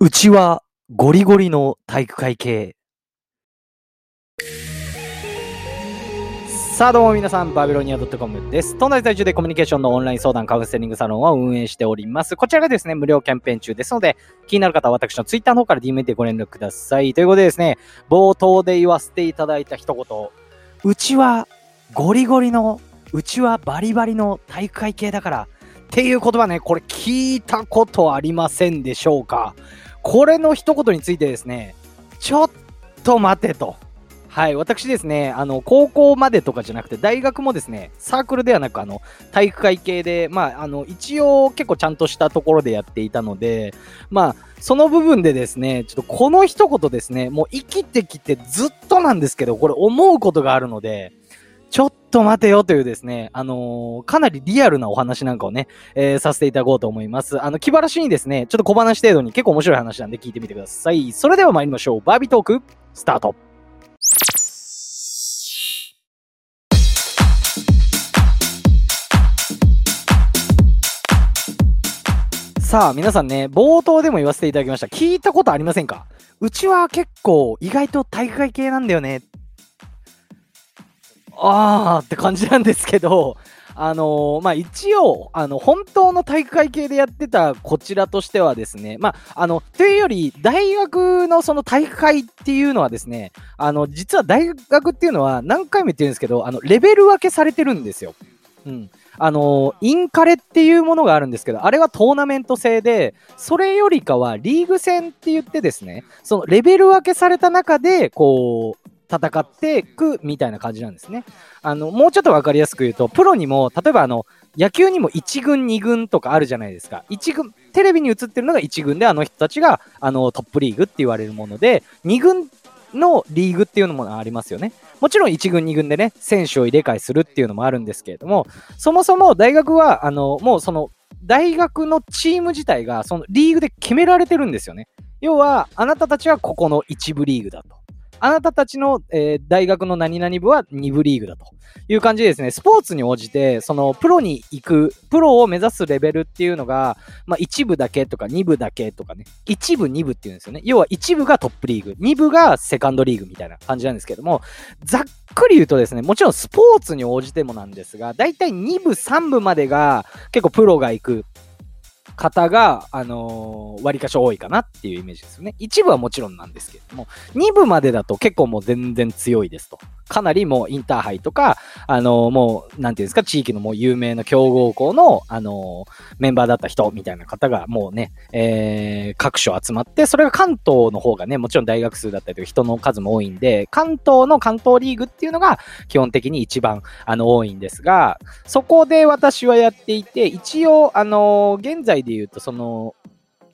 うちはゴリゴリの体育会系。さあどうも皆さん、バビロニア .com です。都内在住でコミュニケーションのオンライン相談カウンセリングサロンを運営しております。こちらがですね、無料キャンペーン中ですので、気になる方は私のツイッターの方から DM でご連絡ください。ということでですね、冒頭で言わせていただいた一言、うちはゴリゴリの、うちはバリバリの体育会系だから、っていう言葉ね、これ聞いたことありませんでしょうか？これの一言についてですね、ちょっと待てと。はい、私ですね、あの、高校までとかじゃなくて、大学もですね、サークルではなく、あの、体育会系で、まあ、あの、一応結構ちゃんとしたところでやっていたので、まあ、その部分でですね、ちょっとこの一言ですね、もう生きてきてずっとなんですけど、これ思うことがあるので、ちょっと待てよというですね、あのーかなりリアルなお話なんかをね、えーさせていただこうと思います。あの、気晴らしにですね、ちょっと小話程度に結構面白い話なんで聞いてみてください。それでは参りましょう。バービートーク、スタート。さあ、皆さんね、冒頭でも言わせていただきました。聞いたことありませんか？うちは結構意外と体育会系なんだよね。あーって感じなんですけど、あのーまあ、一応、あの、本当の体育会系でやってたこちらとしてはですね、まあ、あの、というより、大学のその体育会っていうのはですね、あの、実は大学っていうのは何回も言ってるんですけど、あの、レベル分けされてるんですよ。うん。あのインカレっていうものがあるんですけど、あれはトーナメント制で、それよりかはリーグ戦って言ってですね、そのレベル分けされた中で、こう、戦っていくみたいな感じなんですね。あの、もうちょっとわかりやすく言うと、プロにも、例えばあの、野球にも1軍、2軍とかあるじゃないですか。1軍、テレビに映ってるのが1軍で、あの人たちが、あの、トップリーグって言われるもので、2軍のリーグっていうのもありますよね。もちろん1軍、2軍でね、選手を入れ替えするっていうのもあるんですけれども、そもそも大学は、あの、もうその、大学のチーム自体が、そのリーグで決められてるんですよね。要は、あなたたちはここの1部リーグだと。あなたたちの、えー大学の何々部は2部リーグだという感じですね、スポーツに応じて、そのプロに行く、プロを目指すレベルっていうのが、まあ1部だけとか2部だけとかね、1部2部っていうんですよね。要は1部がトップリーグ、2部がセカンドリーグみたいな感じなんですけども、ざっくり言うとですね、もちろんスポーツに応じてもなんですが、だいたい2部3部までが結構プロが行く。方が、あのー割かし多いかなっていうイメージですよね。一部はもちろんなんですけれども、二部までだと結構もう全然強いですと。かなりもうインターハイとか、あのもう、なんていうんですか、地域のもう有名な強豪校の、あのメンバーだった人みたいな方がもうね、えー各所集まって、それが関東の方がね、もちろん大学数だったりとか人の数も多いんで、関東の関東リーグっていうのが基本的に一番、あの、多いんですが、そこで私はやっていて、一応、あの現在で言うと、その、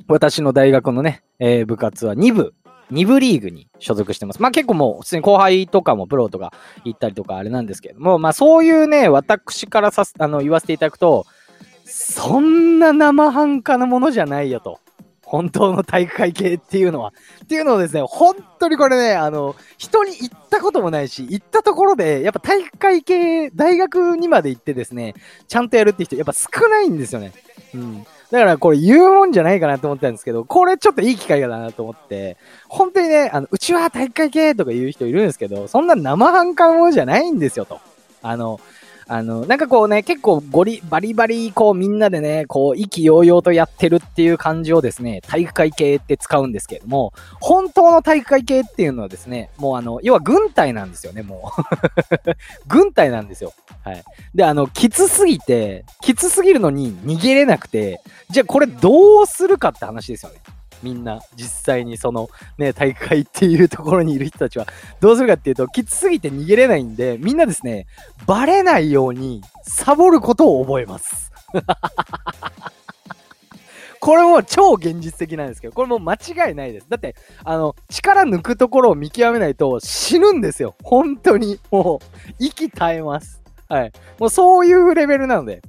私の大学のね、えー部活は2部、2部リーグに所属してます。まあ結構もう普通に後輩とかもプロとか行ったりとかあれなんですけども、まあそういうね、私からさ、あの、言わせていただくと、そんな生半可なものじゃないよと。本当の体育会系っていうのは。っていうのをですね、本当にこれね、あの、人に言ったこともないし、行ったところで、やっぱ体育会系、大学にまで行ってですね、ちゃんとやるって人、やっぱ少ないんですよね。うん。だからこれ言うもんじゃないかなと思ったんですけど、これちょっといい機会だなと思って、本当にね、あの、うちは体育会系とか言う人いるんですけど、そんな生半可なもじゃないんですよと。あの、あの、なんかこうね、結構ゴリ、バリバリ、こうみんなでね、こう意気揚々とやってるっていう感じをですね、体育会系って使うんですけれども、本当の体育会系っていうのはですね、もうあの、要は軍隊なんですよね、もう。軍隊なんですよ。はい。で、あの、きつすぎて、きつすぎるのに逃げれなくて、じゃあこれどうするかって話ですよね。みんな、実際にその、ね、大会っていうところにいる人たちは、どうするかっていうと、きつすぎて逃げれないんで、みんなですね、バレないように、サボることを覚えます。これも超現実的なんですけど、これも間違いないです。だって、あの、力抜くところを見極めないと死ぬんですよ。本当に。もう、息絶えます。はい。もうそういうレベルなので。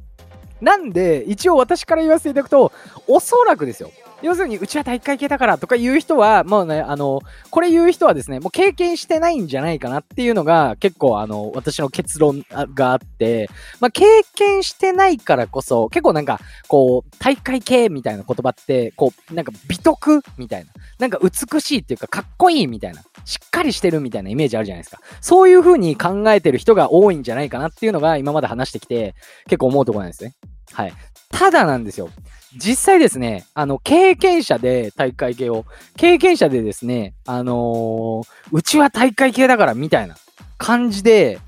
なんで、一応私から言わせていただくと、おそらくですよ。要するに、うちは体育会系だからとか言う人は、もうね、あの、これ言う人はですね、もう経験してないんじゃないかなっていうのが、結構、あの、私の結論があって、まあ、経験してないからこそ、結構なんか、こう、体育会系みたいな言葉って、こう、なんか美徳みたいな。なんか美しいっていうか、かっこいいみたいな。しっかりしてるみたいなイメージあるじゃないですか。そういう風に考えてる人が多いんじゃないかなっていうのが、今まで話してきて、結構思うところなんですね。はい。ただなんですよ。実際ですね、あの、経験者で大会系を、経験者でですね、あのー、うちは大会系だからみたいな感じで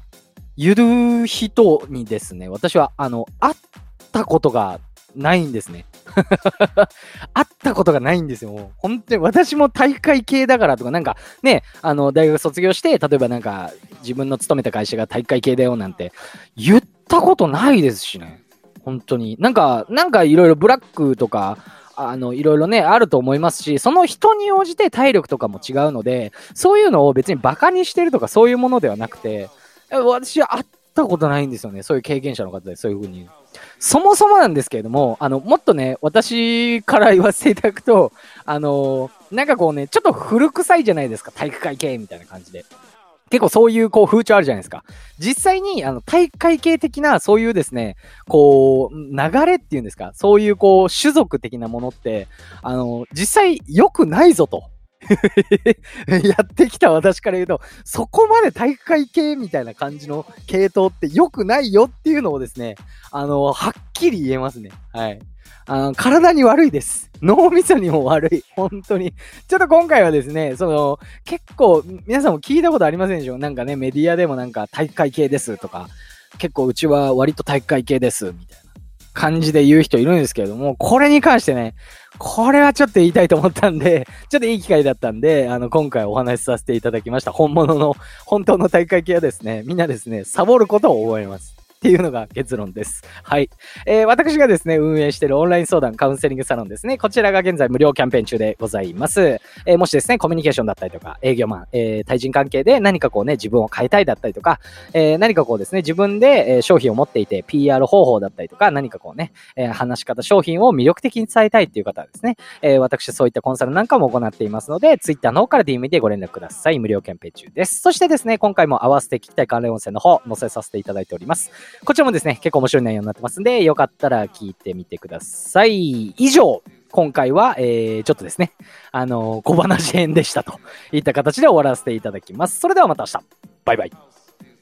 言う人にですね、私は、あの、会ったことがないんですね。会ったことがないんですよ。本当に私も大会系だからとか、なんかね、あの、大学卒業して、例えばなんか自分の勤めた会社が大会系だよなんて言ったことないですしね。本当に。なんか、なんかいろいろブラックとか、あの、いろいろね、あると思いますし、その人に応じて体力とかも違うので、そういうのを別にバカにしてるとかそういうものではなくて、私は会ったことないんですよね。そういう経験者の方で、そういうふうに。そもそもなんですけれども、あの、もっとね、私から言わせていただくと、あの、なんかこうね、ちょっと古臭いじゃないですか、体育会系みたいな感じで。結構そういうこう風潮あるじゃないですか。実際にあの大会系的なそういうですね、こう流れっていうんですか、そういうこう種族的なものって、あの、実際良くないぞと。やってきた私から言うと、そこまで体育会系みたいな感じの系統って良くないよっていうのをですね、あの、はっきり言えますね。はい。あの体に悪いです。脳みそにも悪い。本当に。ちょっと今回はですね、その、結構、皆さんも聞いたことありませんでしょなんかね、メディアでもなんか体育会系ですとか、結構うちは割と体育会系です、みたいな感じで言う人いるんですけれども、これに関してね、これはちょっと言いたいと思ったんで、ちょっといい機会だったんで、あの、今回お話しさせていただきました。本物の、本当の大会系はですね、みんなですね、サボることを覚えます。っていうのが結論です。はい。えー、私がですね、運営しているオンライン相談カウンセリングサロンですね。こちらが現在無料キャンペーン中でございます。えー、もしですね、コミュニケーションだったりとか、営業マン、えー、対人関係で何かこうね、自分を変えたいだったりとか、えー、何かこうですね、自分で、商品を持っていて、PR 方法だったりとか、何かこうね、え、話し方、商品を魅力的に伝えたいっていう方はですね、え、私そういったコンサルなんかも行っていますので、Twitter の方から DM でご連絡ください。無料キャンペーン中です。そしてですね、今回も合わせて聞きたい関連音声の方、載せさせていただいております。こちらもですね、結構面白い内容になってますんで、よかったら聞いてみてください。以上、今回は、えー、ちょっとですね、あのー、小話編でしたといった形で終わらせていただきます。それではまた明日。バイバイ。